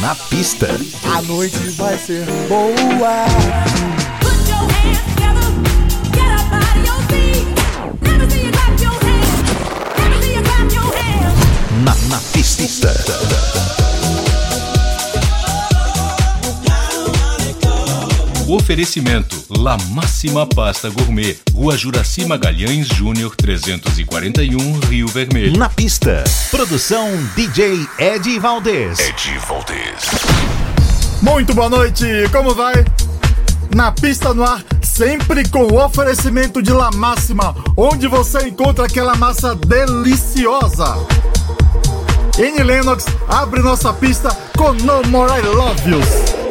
Na pista. A noite vai ser boa. Na, na pista. Oferecimento La Máxima Pasta Gourmet, Rua Juraci Magalhães Júnior 341, Rio Vermelho. Na pista. Produção DJ Ed Valdez. Ed Valdez. Muito boa noite, como vai? Na pista no ar, sempre com o oferecimento de La Máxima, onde você encontra aquela massa deliciosa. N Lennox abre nossa pista com No More I Love Yous.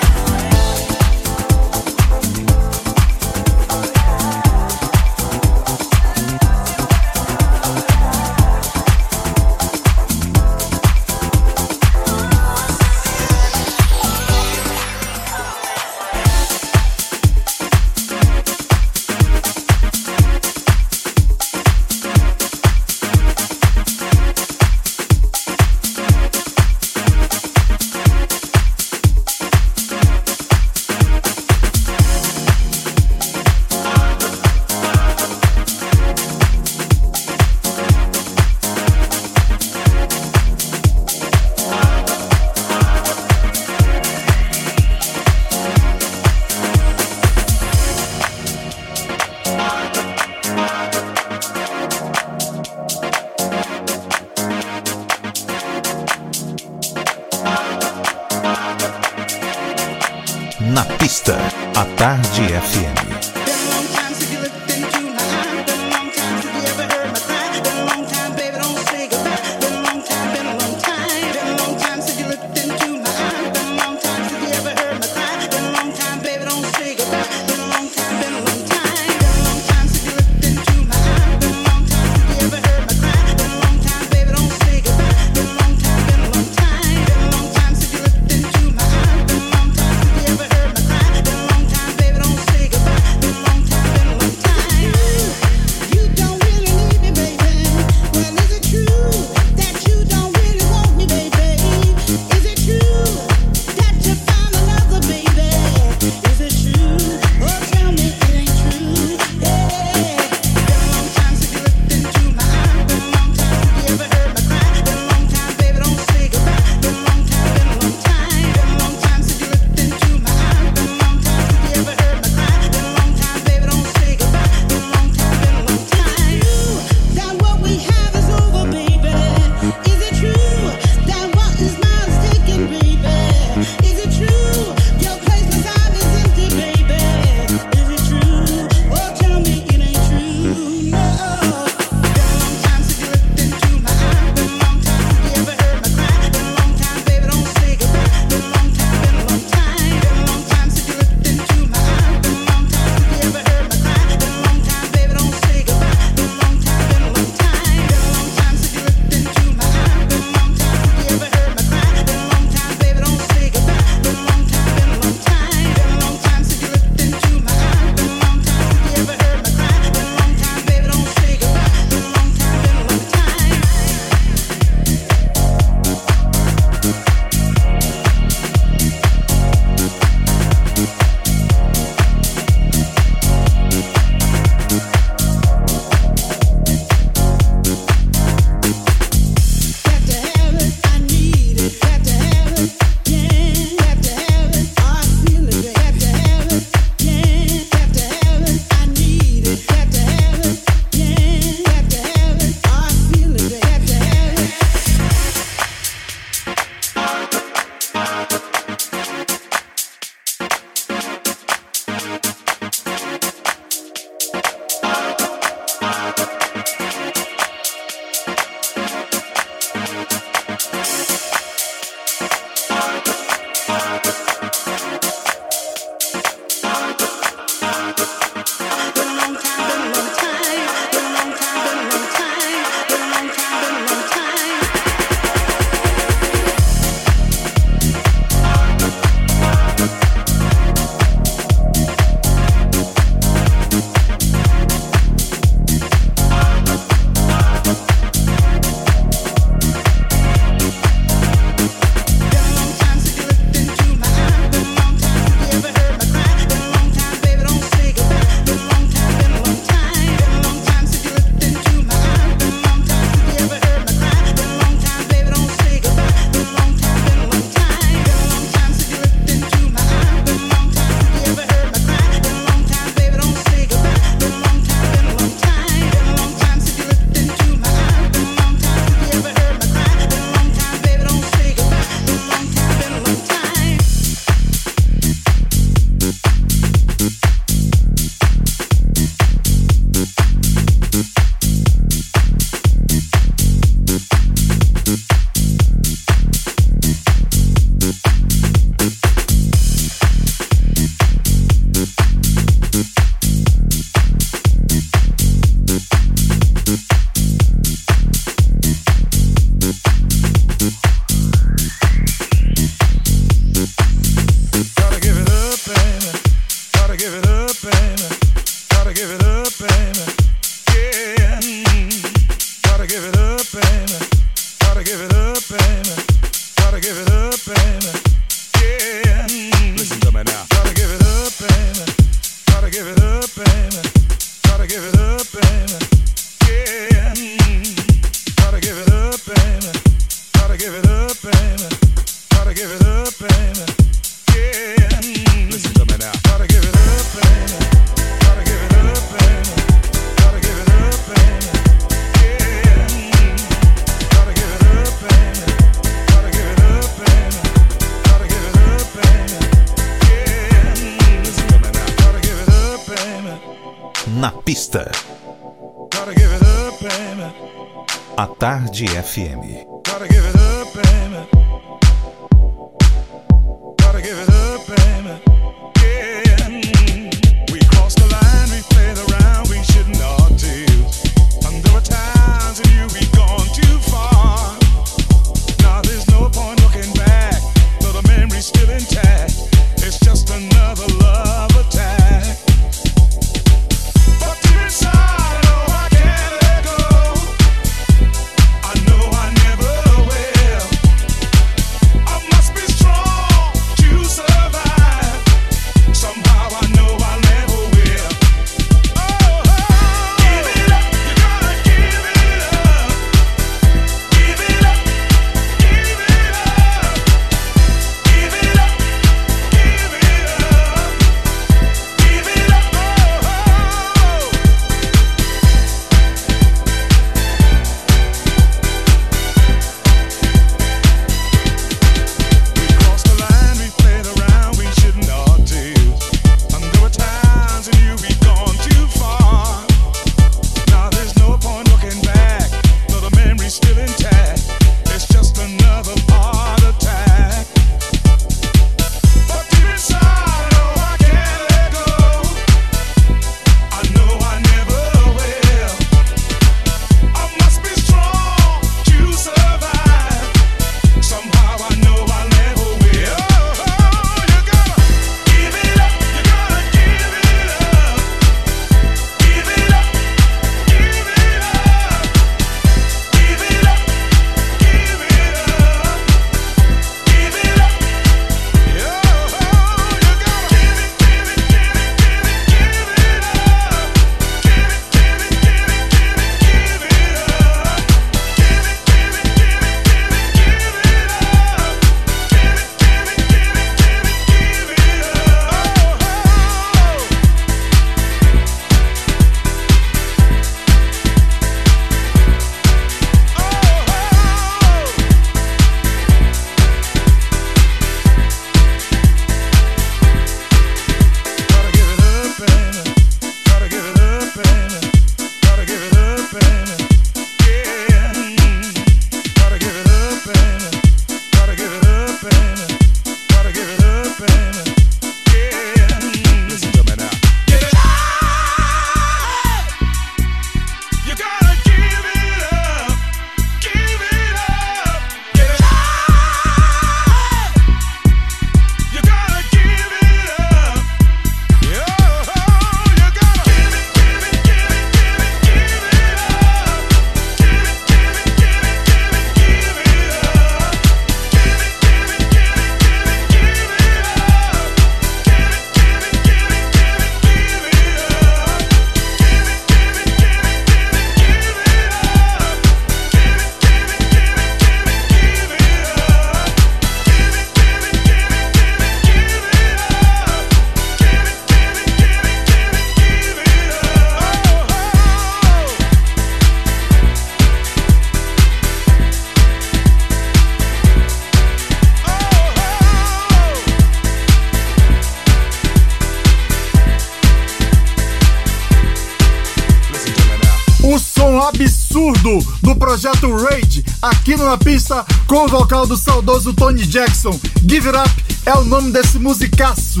Na Pista, com o vocal do saudoso Tony Jackson. Give It Up é o nome desse musicaço.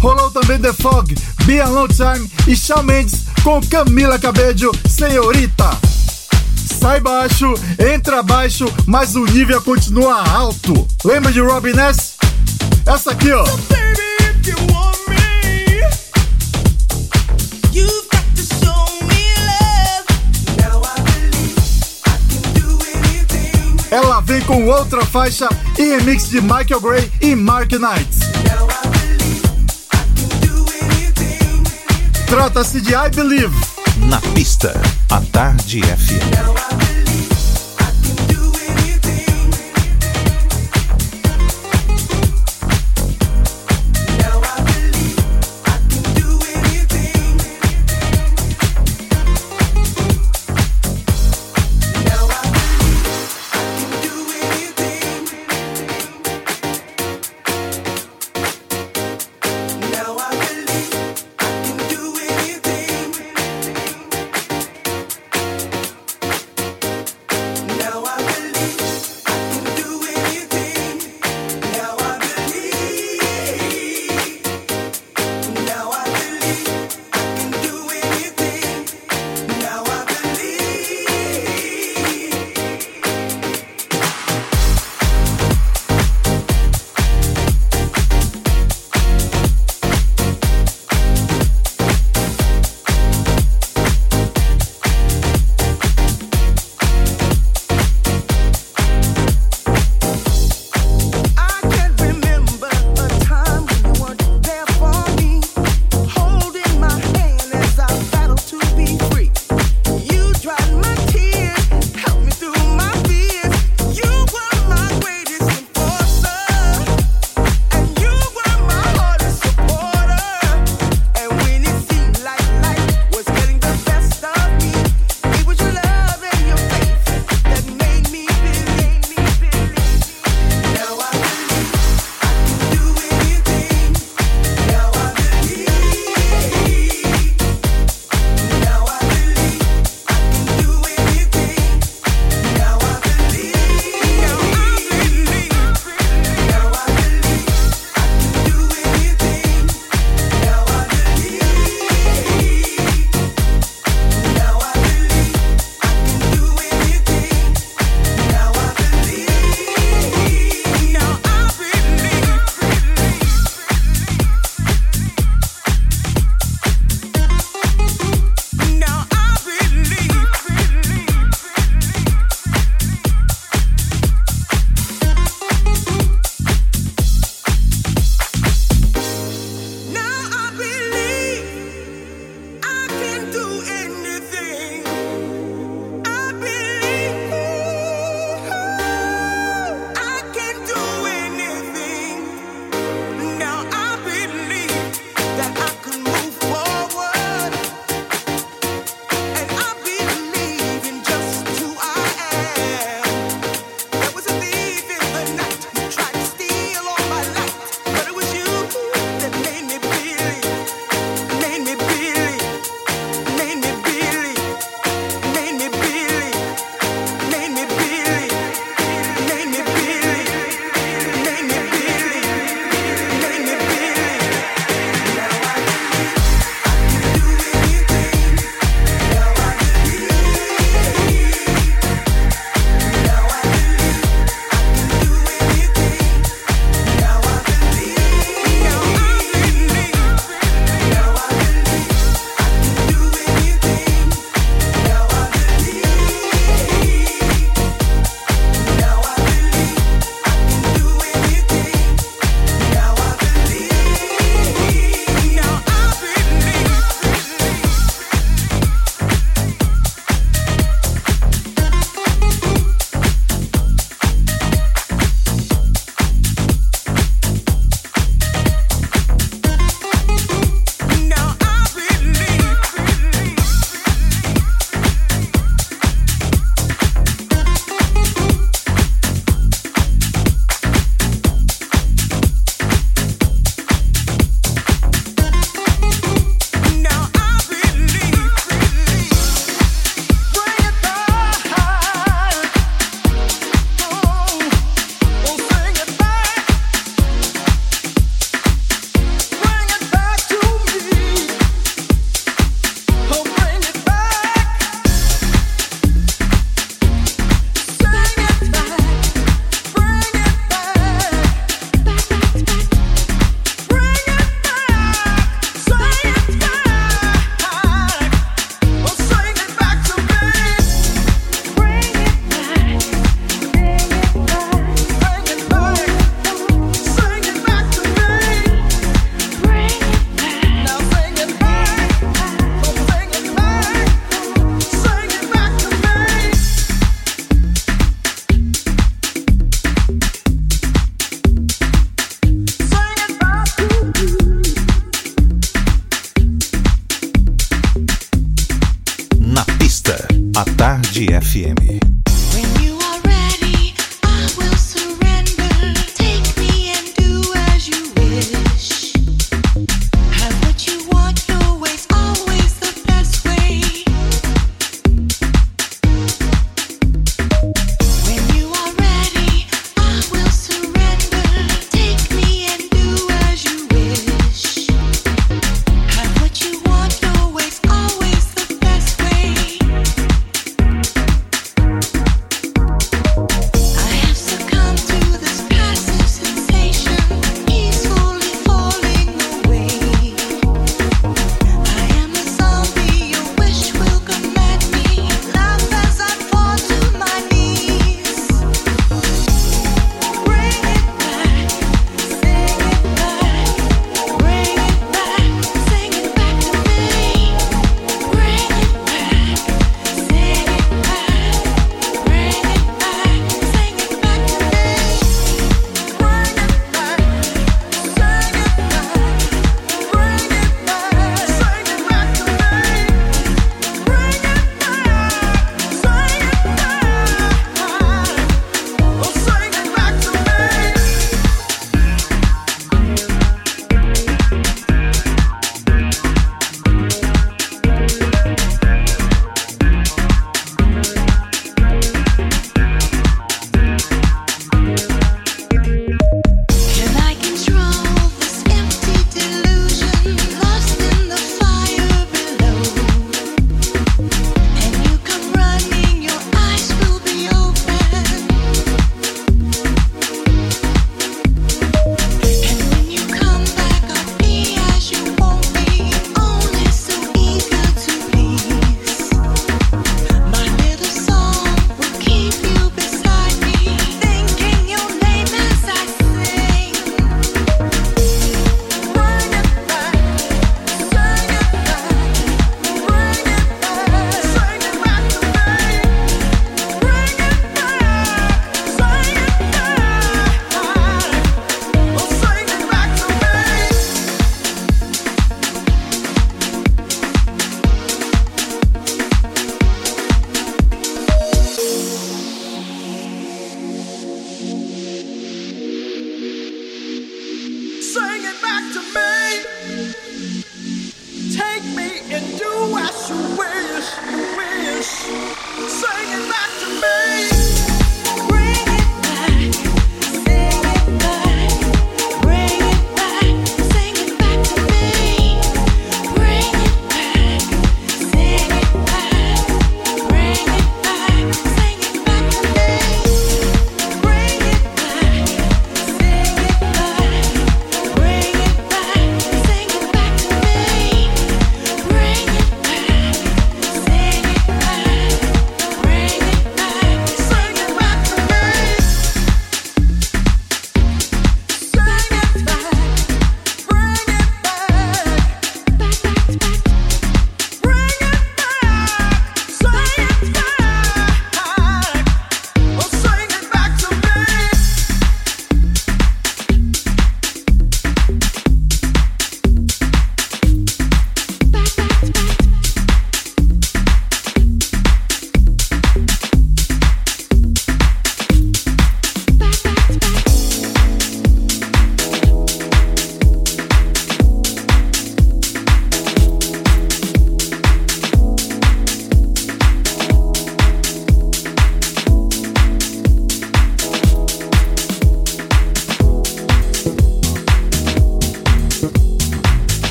Rolou também The Fog, Be a Long Time e Shawn Mendes com Camila Cabello, Senhorita. Sai baixo, entra baixo, mas o nível continua alto. Lembra de Robin Ness? Essa aqui, ó. Ela vem com outra faixa e remix de Michael Gray e Mark Knight. Trata-se de I Believe. Na pista, a Tarde FM.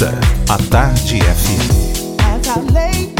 A à Tarde FM.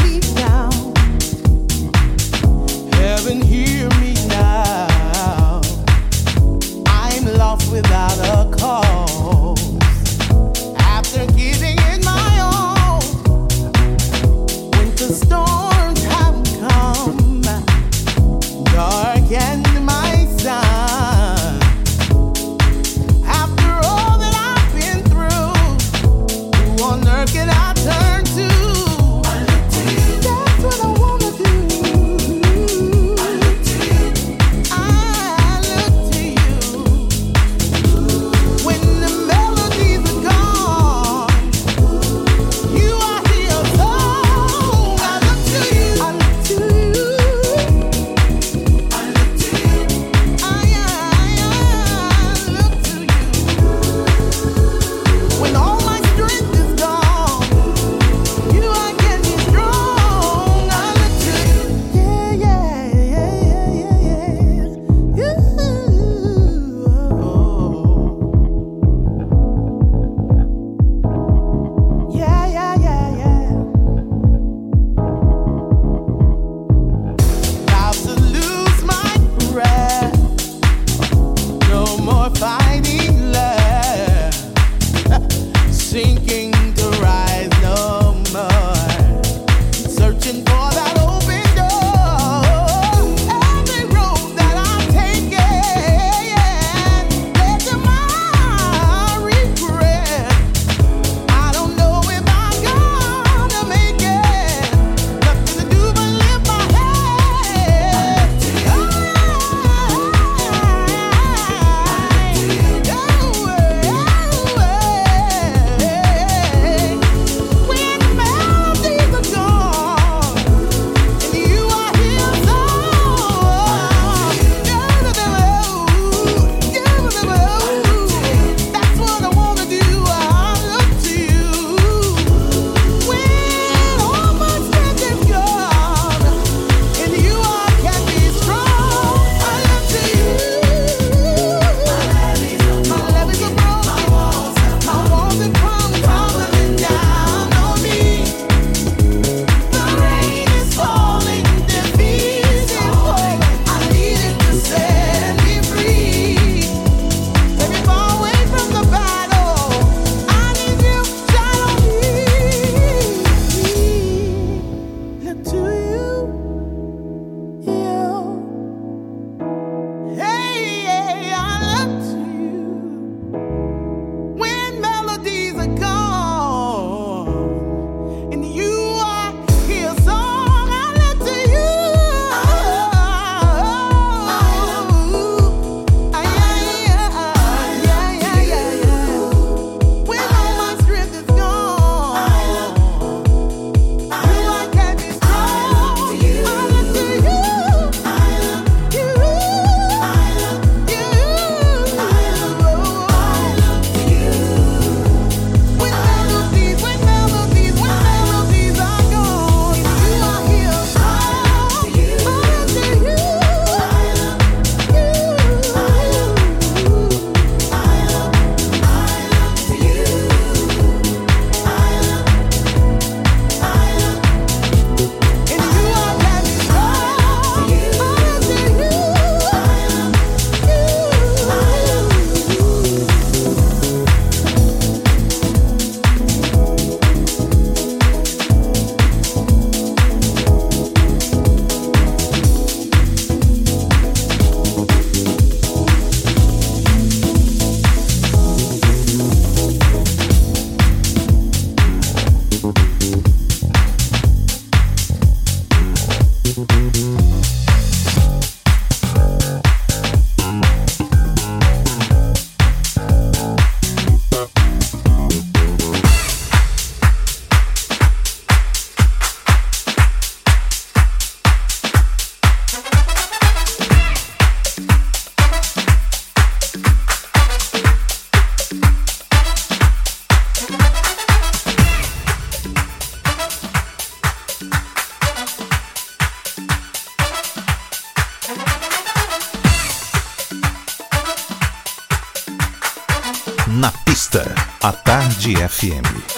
Tarde FM.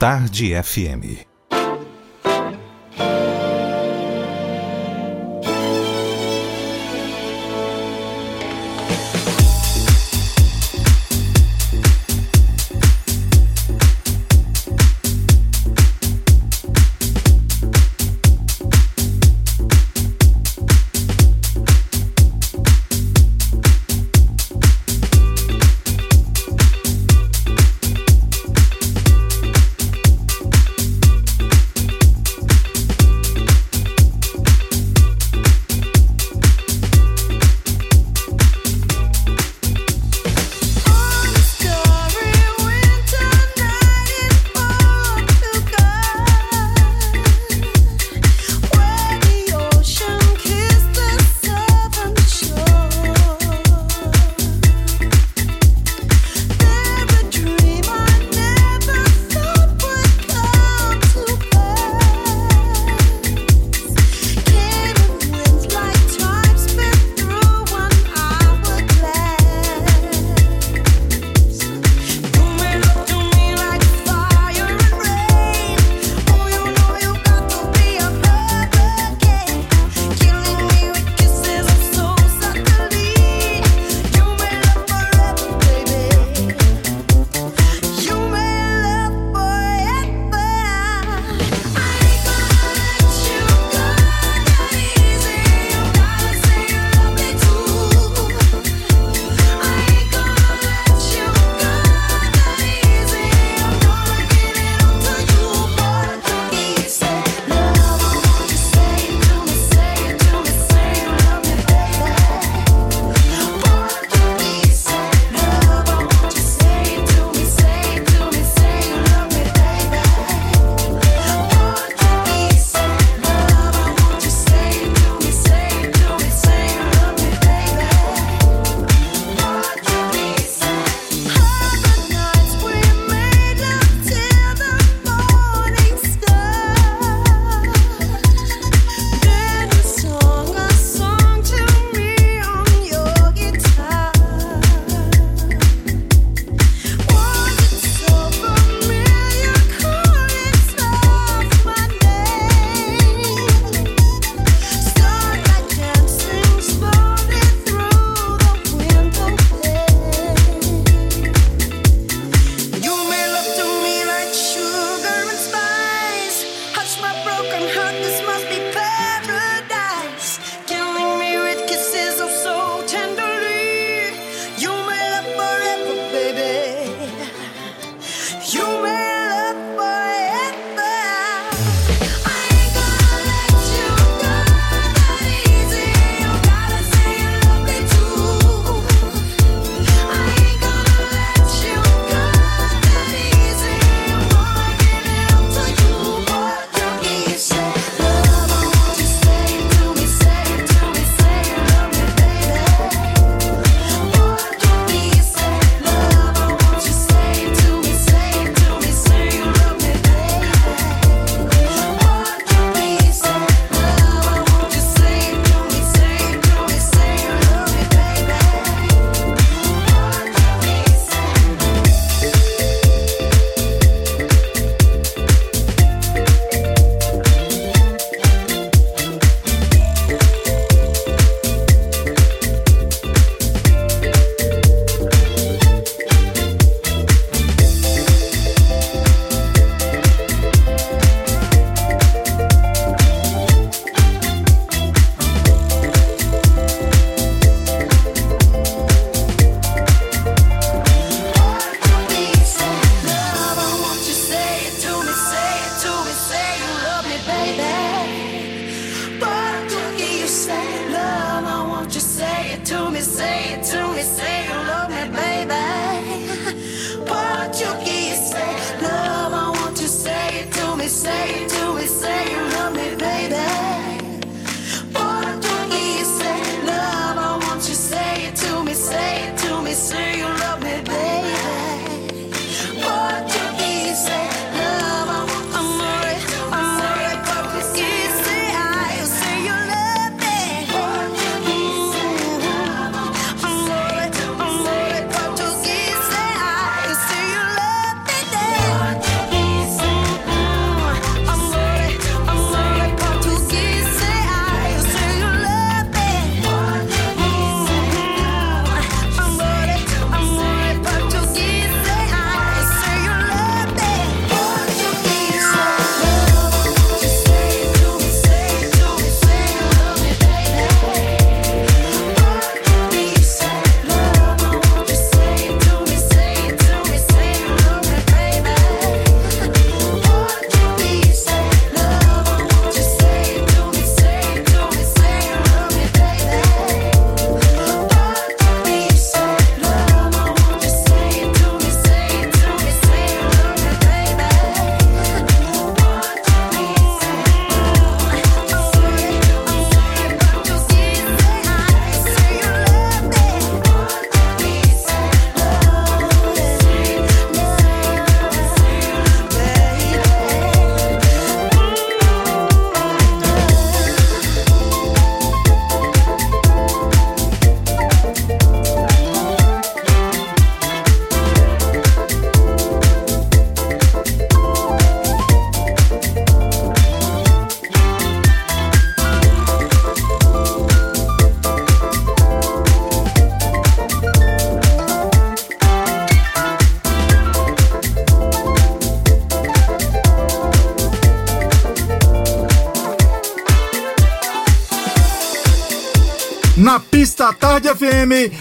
Tarde FM.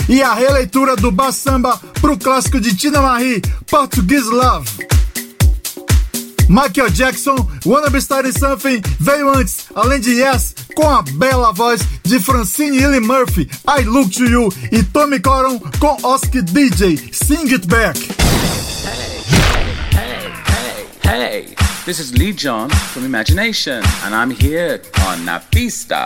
e a releitura do Bassamba pro clássico de Tina Marie, Portuguese Love. Michael Jackson, Wanna Be Starting Something, veio antes, além de Yes, com a bela voz de Francine Lee Murphy, I Look To You, e Tommy Coron com Oski DJ, Sing It Back. Hey, hey, hey, This is Lee John from Imagination, and I'm here on Napista.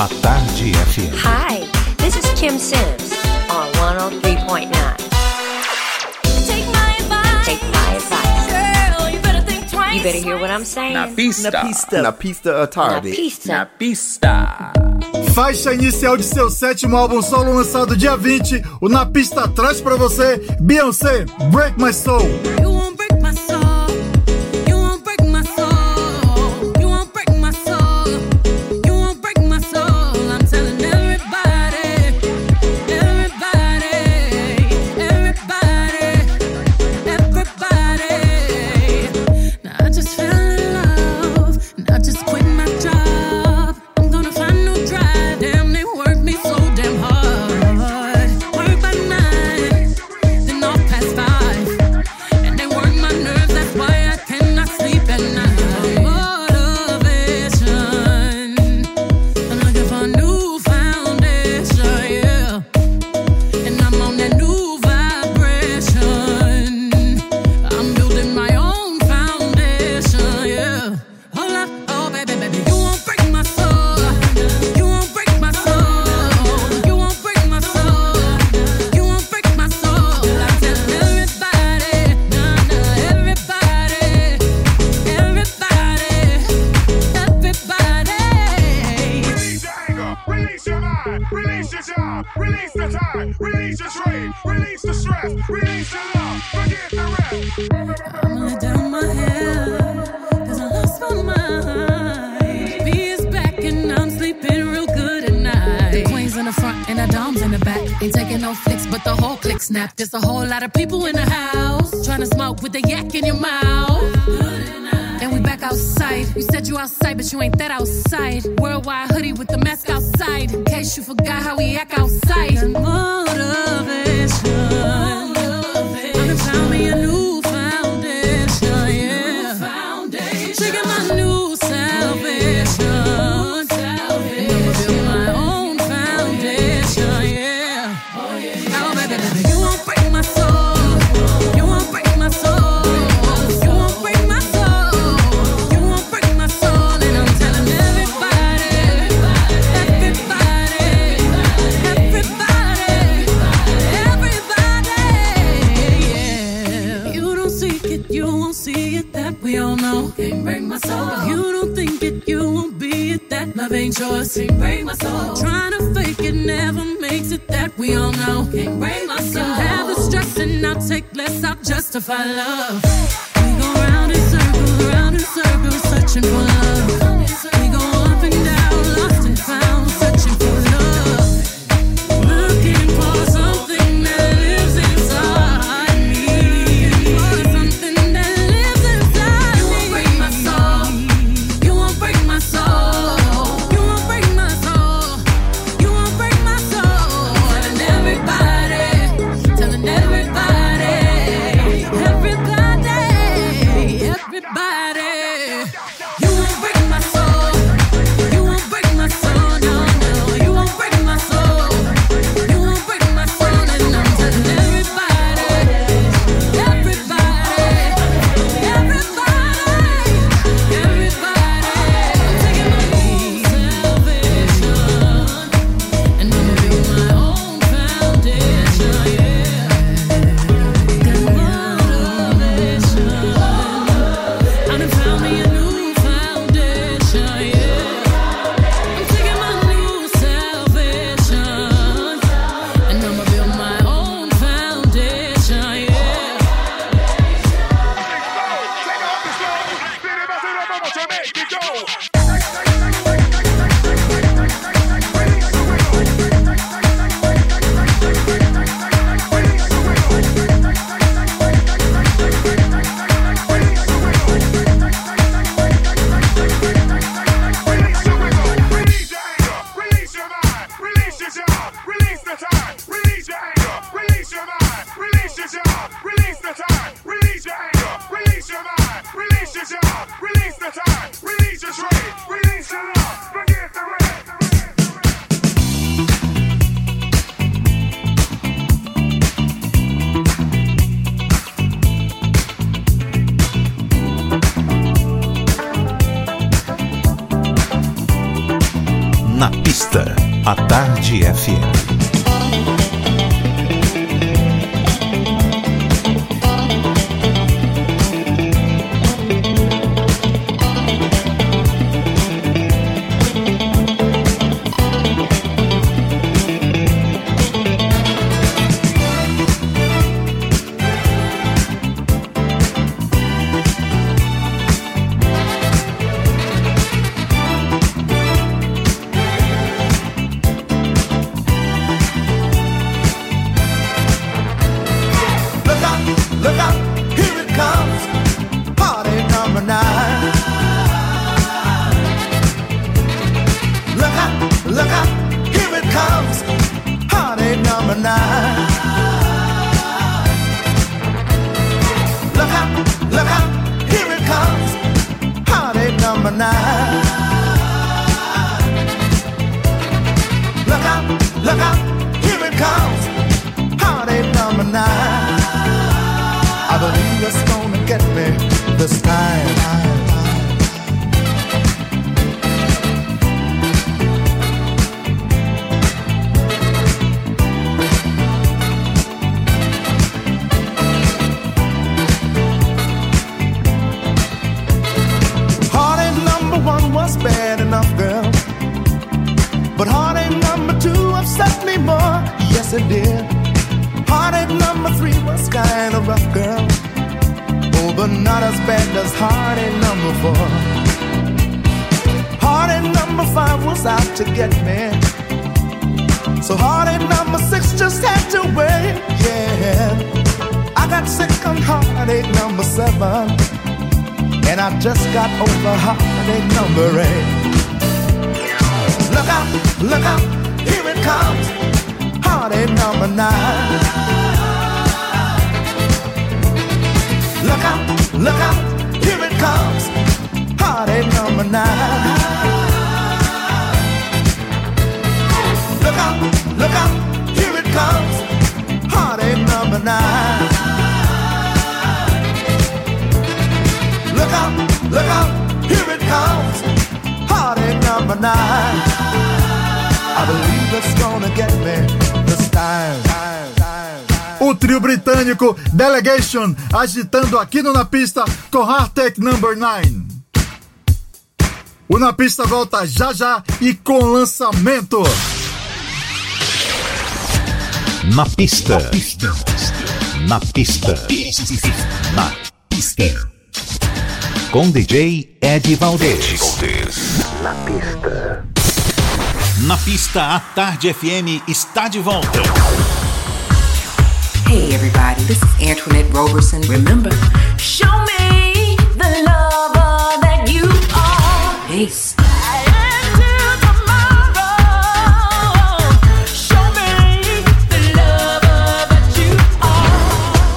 A Tarde FM. Hi, this is Kim Sims on 103.9. You better hear what I'm saying. Na pista. Na pista. Na pista, a tarde. Na pista. Na pista. Faixa inicial de seu sétimo álbum solo lançado dia 20. O Na Pista traz para você Beyoncé, Break My Soul. you ain't that outside. Worldwide hoodie with I love. Delegation agitando aqui no Na Pista com Hardtech Number 9. O Na Pista volta já já e com lançamento. Na pista. Na pista. Na pista. Na pista. Com DJ Ed Valdez. Na pista. Na pista, a Tarde FM está de volta. Hey everybody, this is Antoinette Roberson. Remember, show me the lover that you are. Peace.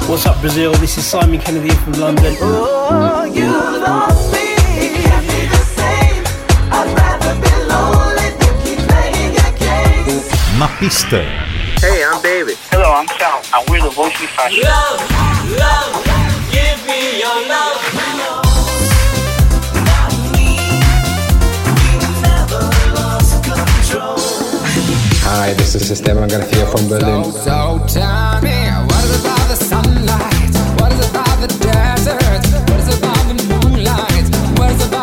What's up, Brazil? This is Simon Kennedy from London. Oh, you lost me. Na pista. Hey, I'm David. Hello, I'm Sal, and we're the Voice Fashion. Love, love, give me your love. Hi, this is Esteban Garcia from Berlin. So, so tell me, what is about the sunlight? What is about the desert? What is about the moonlight? What is about the mountains?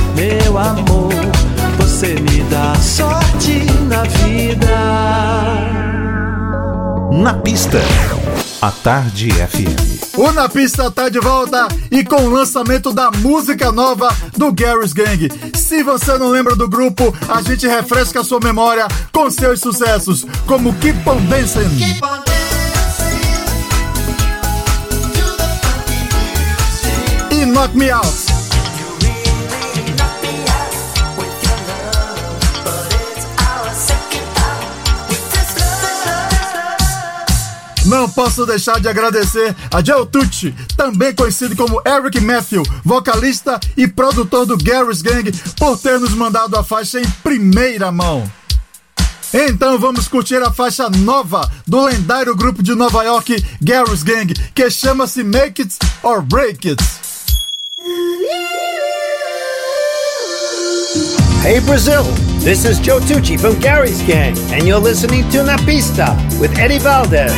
meu amor. Você me dá sorte na vida. Na pista, a Tarde FM. O Na Pista tá de volta e com o lançamento da música nova do Gary's Gang. Se você não lembra do grupo, a gente refresca a sua memória com seus sucessos, como Keep On Dancing. Keep on e Knock Me Out. Não posso deixar de agradecer a Joe Tucci, também conhecido como Eric Matthew, vocalista e produtor do Gary's Gang, por ter nos mandado a faixa em primeira mão. Então vamos curtir a faixa nova do lendário grupo de Nova York, Gary's Gang, que chama-se Make It or Break It. Hey Brazil, this is Joe Tucci from Gary's Gang, and you're listening to Na Pista with Eddie Valdez.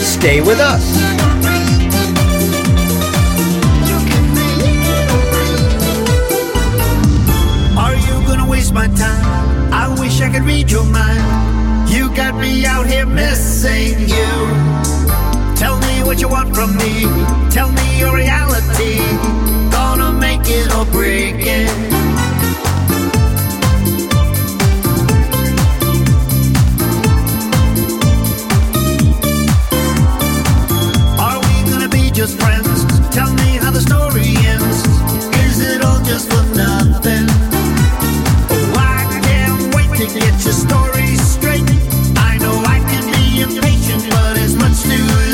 Stay with us. Are you gonna waste my time? I wish I could read your mind. You got me out here missing you. Tell me what you want from me. Tell me your reality. Gonna make it or break it. Just friends. Tell me how the story ends. Is it all just for nothing? Oh, I can't wait to get your story straight. I know I can be impatient, but it's much too late.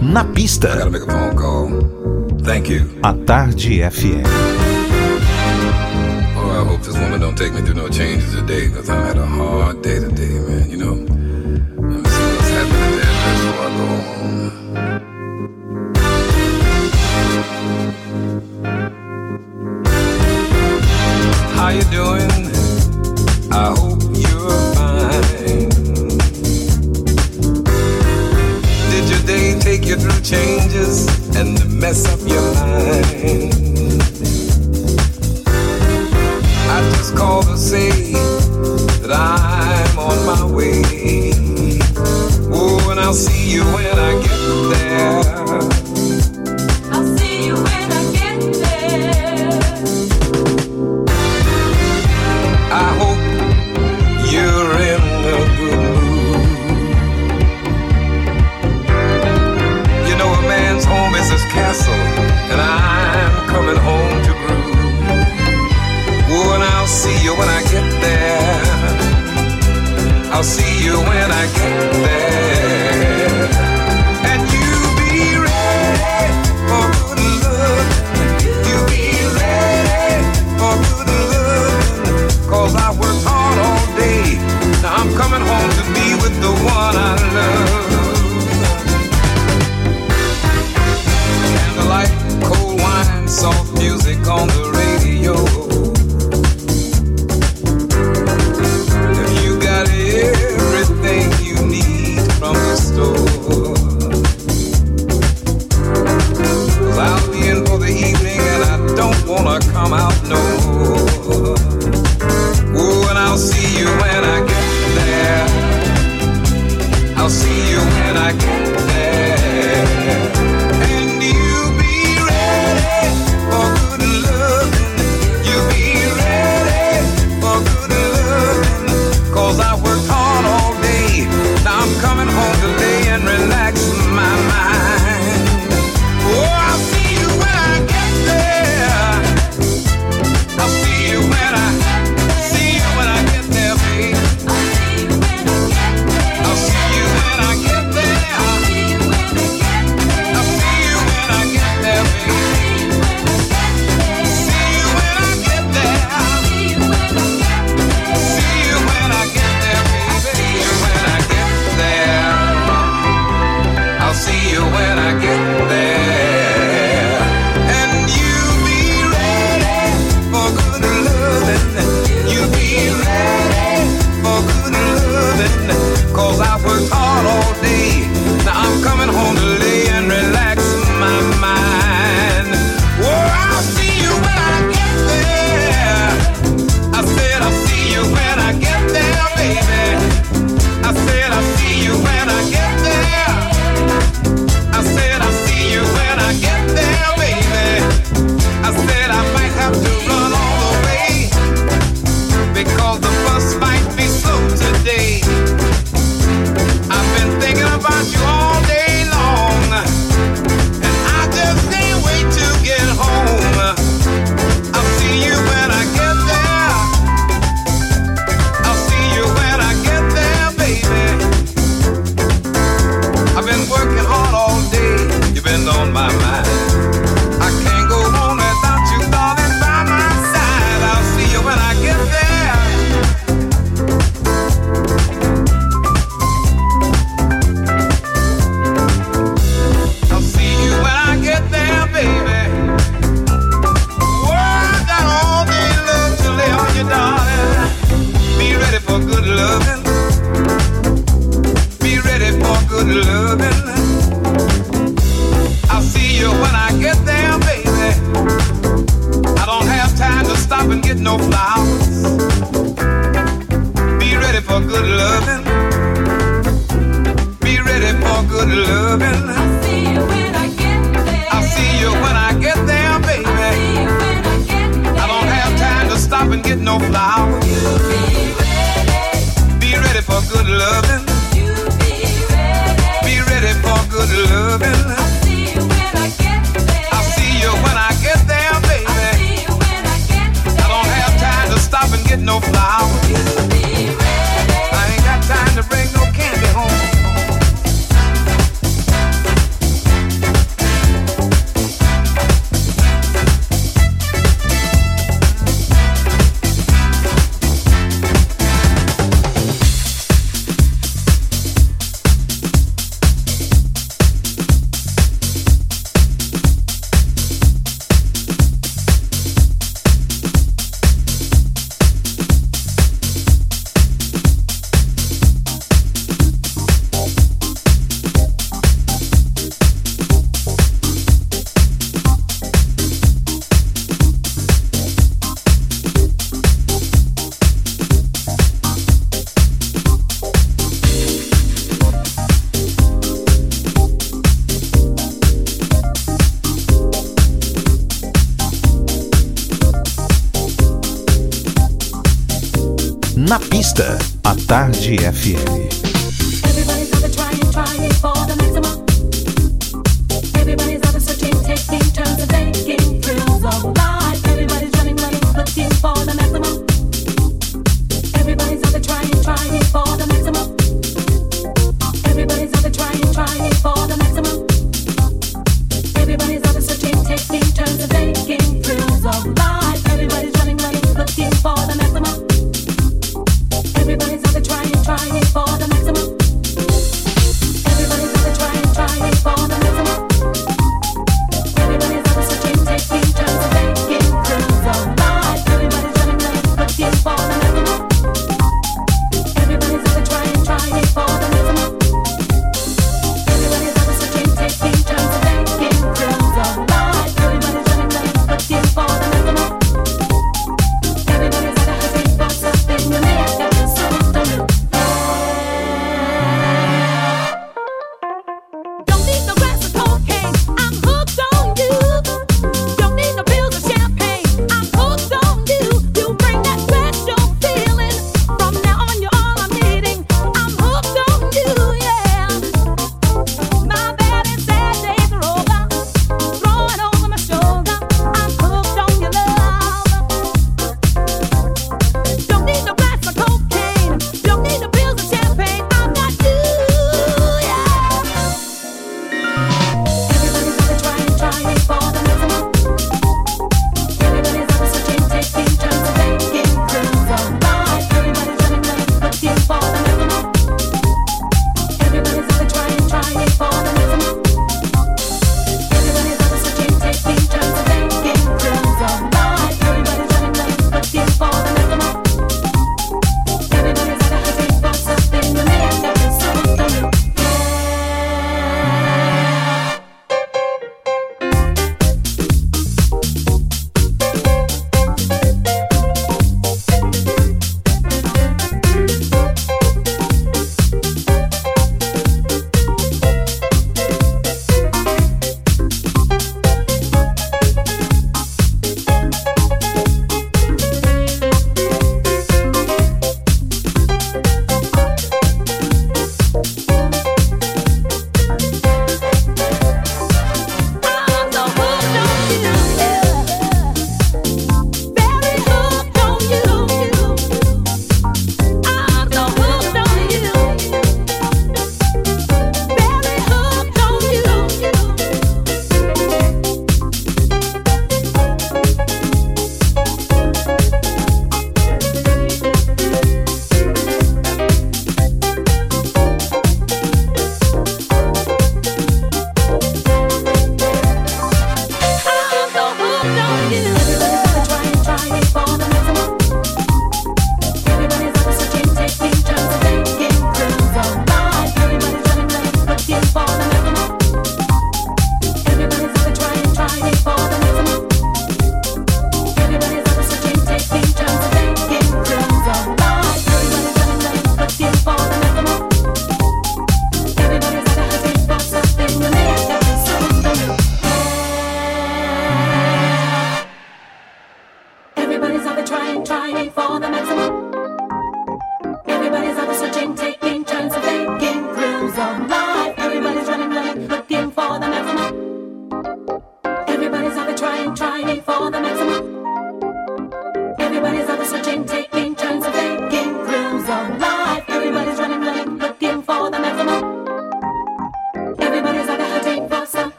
Na pista. A Tarde FM. Oh, I hope this woman don't take me through no changes today, because I had a hard day today, man.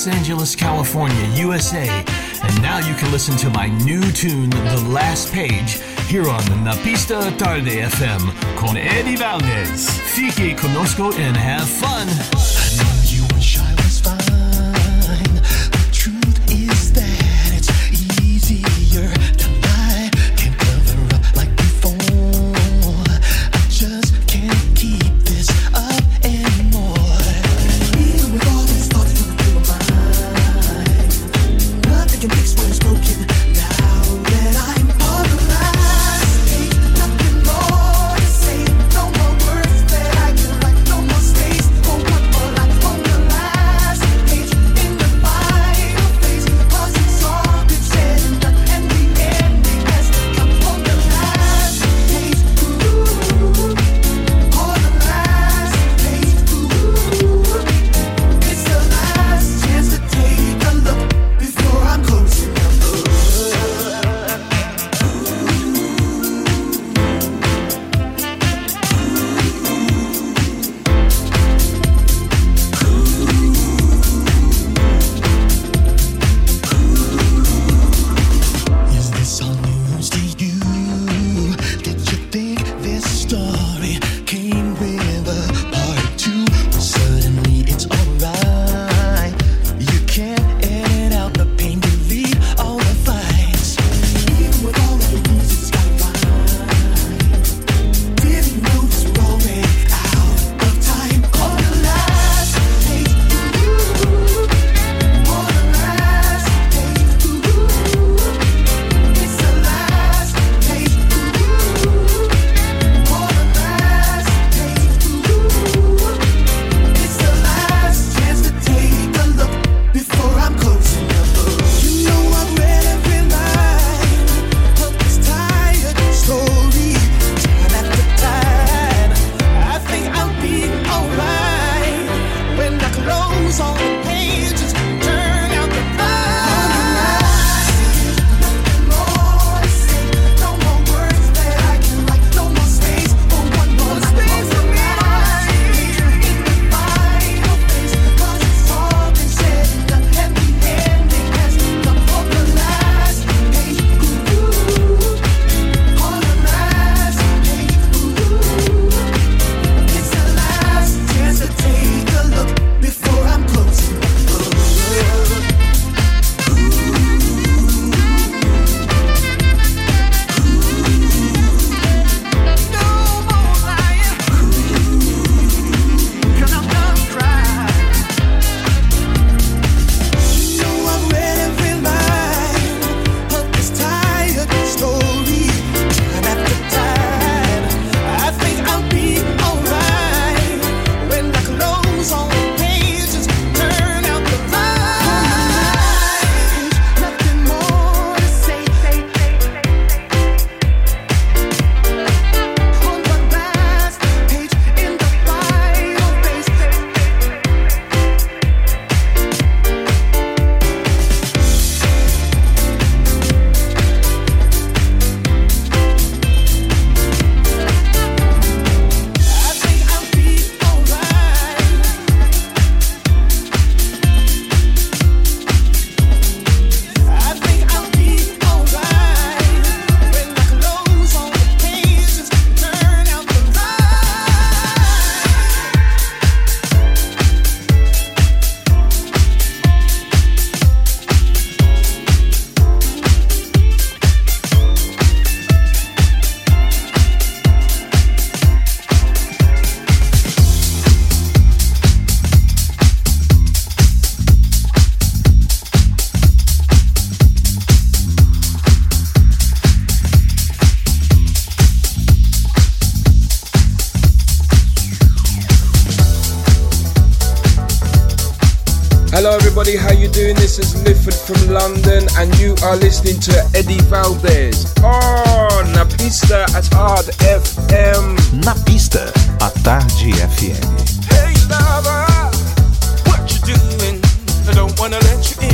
Los Angeles, California, USA. And now you can listen to my new tune, The Last Page, here on Na Pista Tarde FM con Eddie Valdez. Fique conosco and have fun. listening to Eddie Valdez on oh, Pista at Hard FM. Napista Pista, à Tarde FM. Hey lover, what you doing? I don't wanna let you in.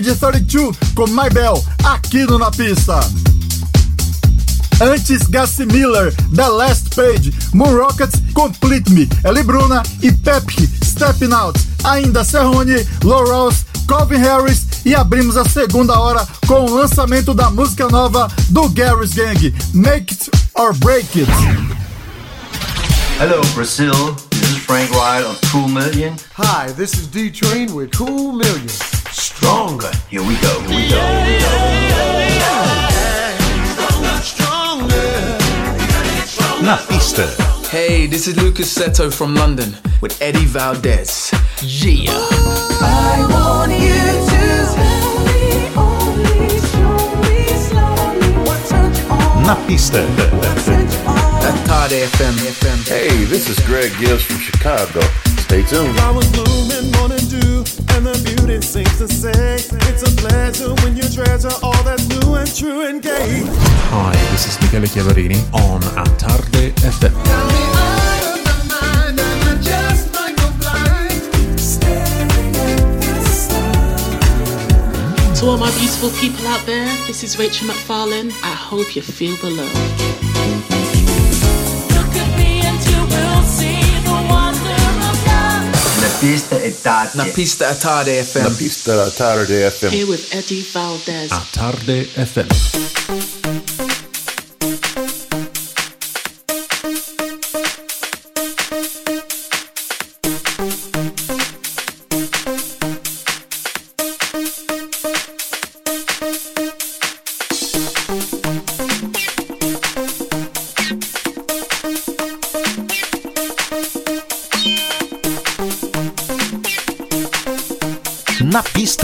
32 com My Bell, aqui no Na Pista. Antes, Gassi Miller, The Last Page, Moon Rockets, Complete Me, Eli Bruna e Pepe, Stepping Out. Ainda Serrone, Lorals, Calvin Harris e abrimos a segunda hora com o lançamento da música nova do Garry's Gang, Make It or Break It. Hello Brazil, this is Frank Wild on Cool Million. Hi, this is D Train with Cool Million. stronger. Here we go, here we go, here we go. Pista. Hey, this is Lucas Seto from London with Eddie Valdez. Yeah. I want you to Na pista. Todd FM. Hey, this is Greg Gibbs from Chicago. Stay tuned. Flowers bloom in morning dew, and the beauty sings to say, It's a pleasure when you treasure all that's new and true and gay. Hi, this is Michele Chiaverini on Attarde FM. To all my beautiful people out there, this is Rachel McFarlane. I hope you feel the love. Pista è tardi. Na pista è tardi FM. Na pista tarde FM. Here with Eddie Valdez. Attarde FM.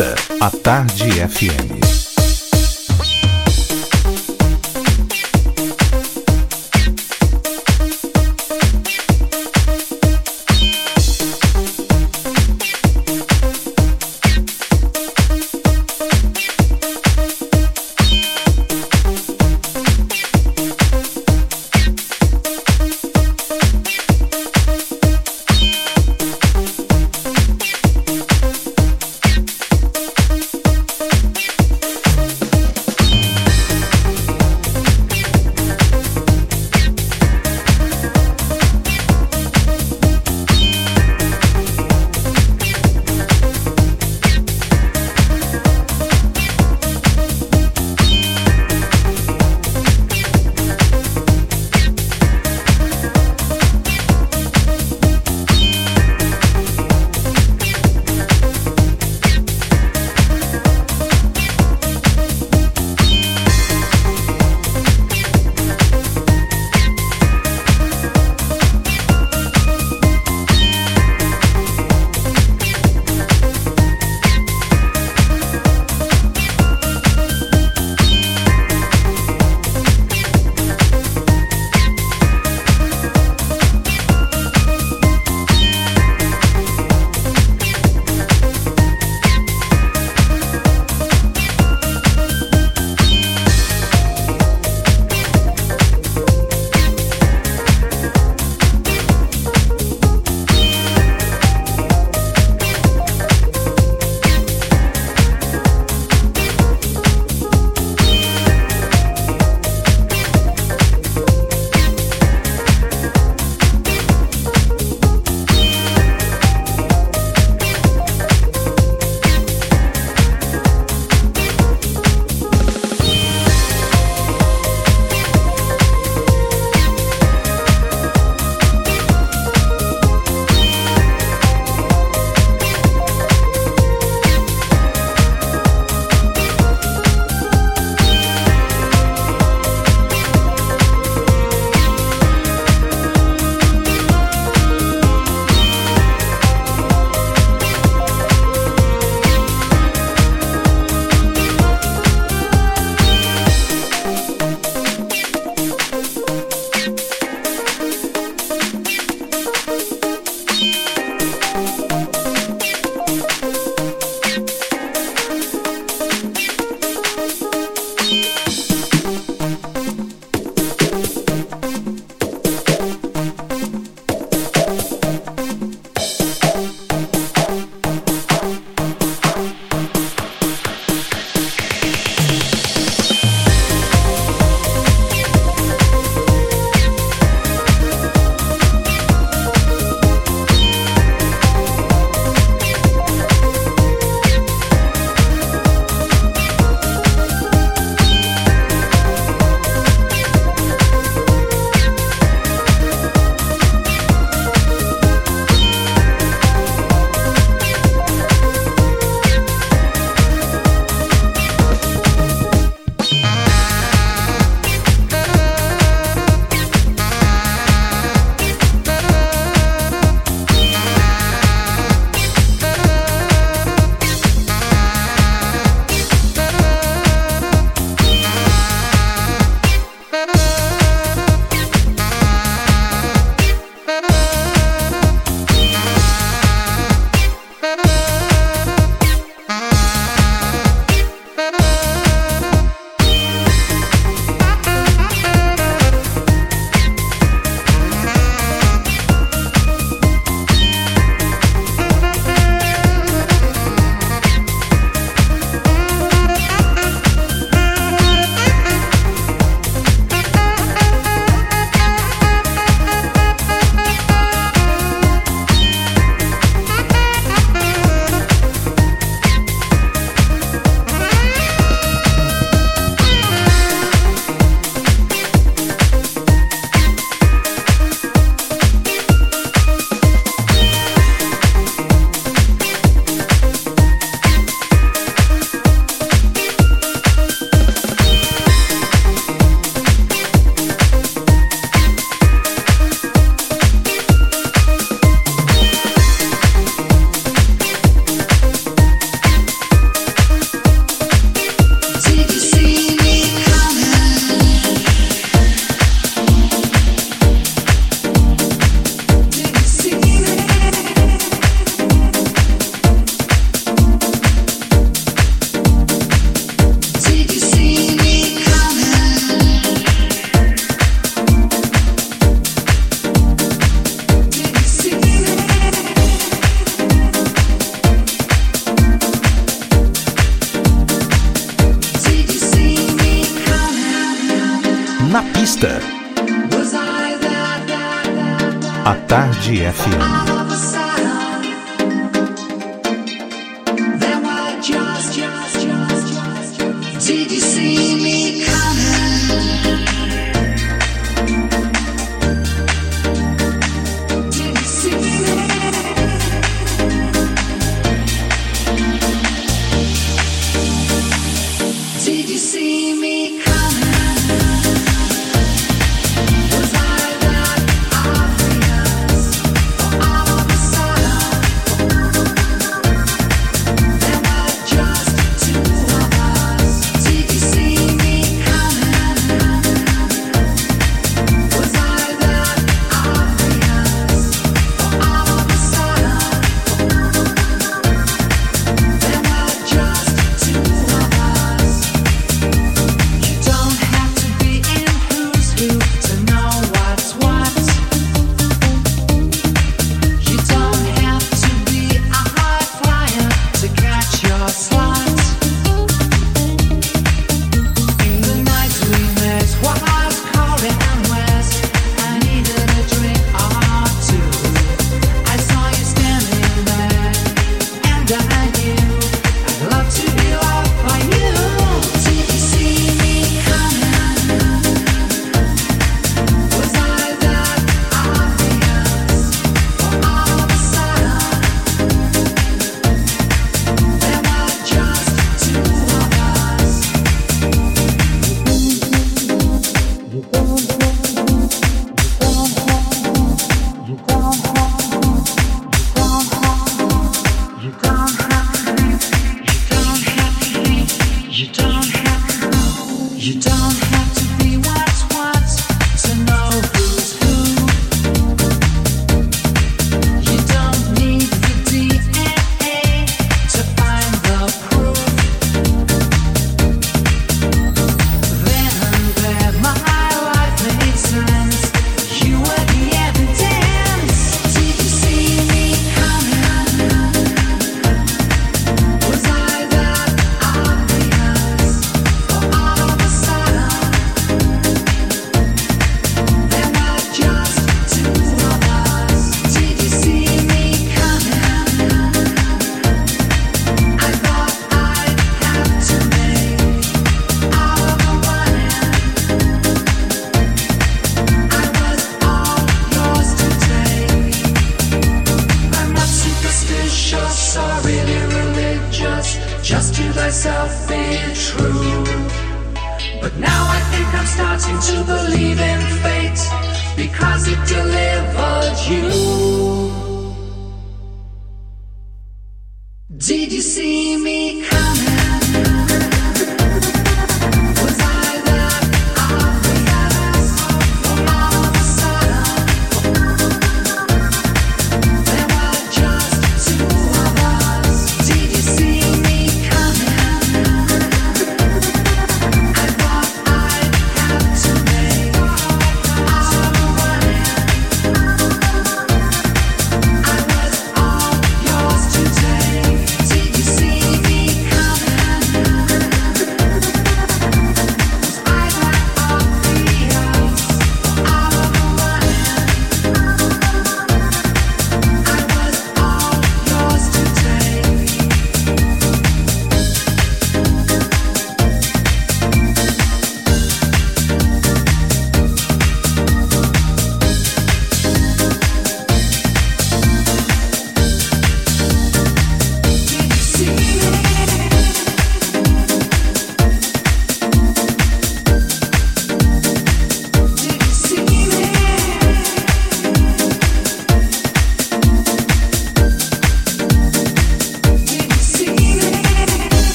A Tarde FM. Tarde FM.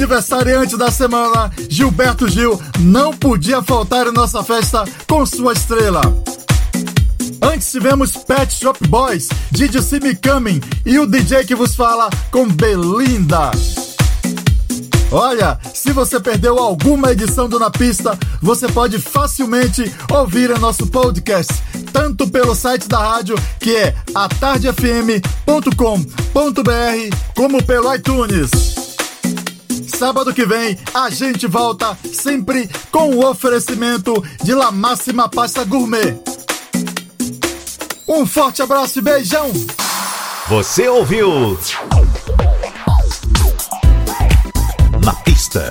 aniversariante da semana, Gilberto Gil, não podia faltar em nossa festa com sua estrela. Antes tivemos Pet Shop Boys, Didi Mikami e o DJ que vos fala com Belinda. Olha, se você perdeu alguma edição do Na Pista, você pode facilmente ouvir nosso podcast, tanto pelo site da rádio, que é atardefm.com.br, como pelo iTunes sábado que vem a gente volta sempre com o oferecimento de La Máxima Pasta Gourmet. Um forte abraço e beijão! Você ouviu? Na pista.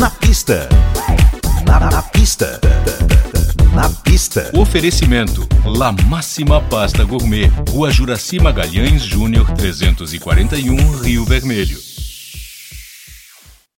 Na pista. Na, na pista. Na pista. Oferecimento: La Máxima Pasta Gourmet, Rua Juraci Magalhães Júnior 341, Rio Vermelho.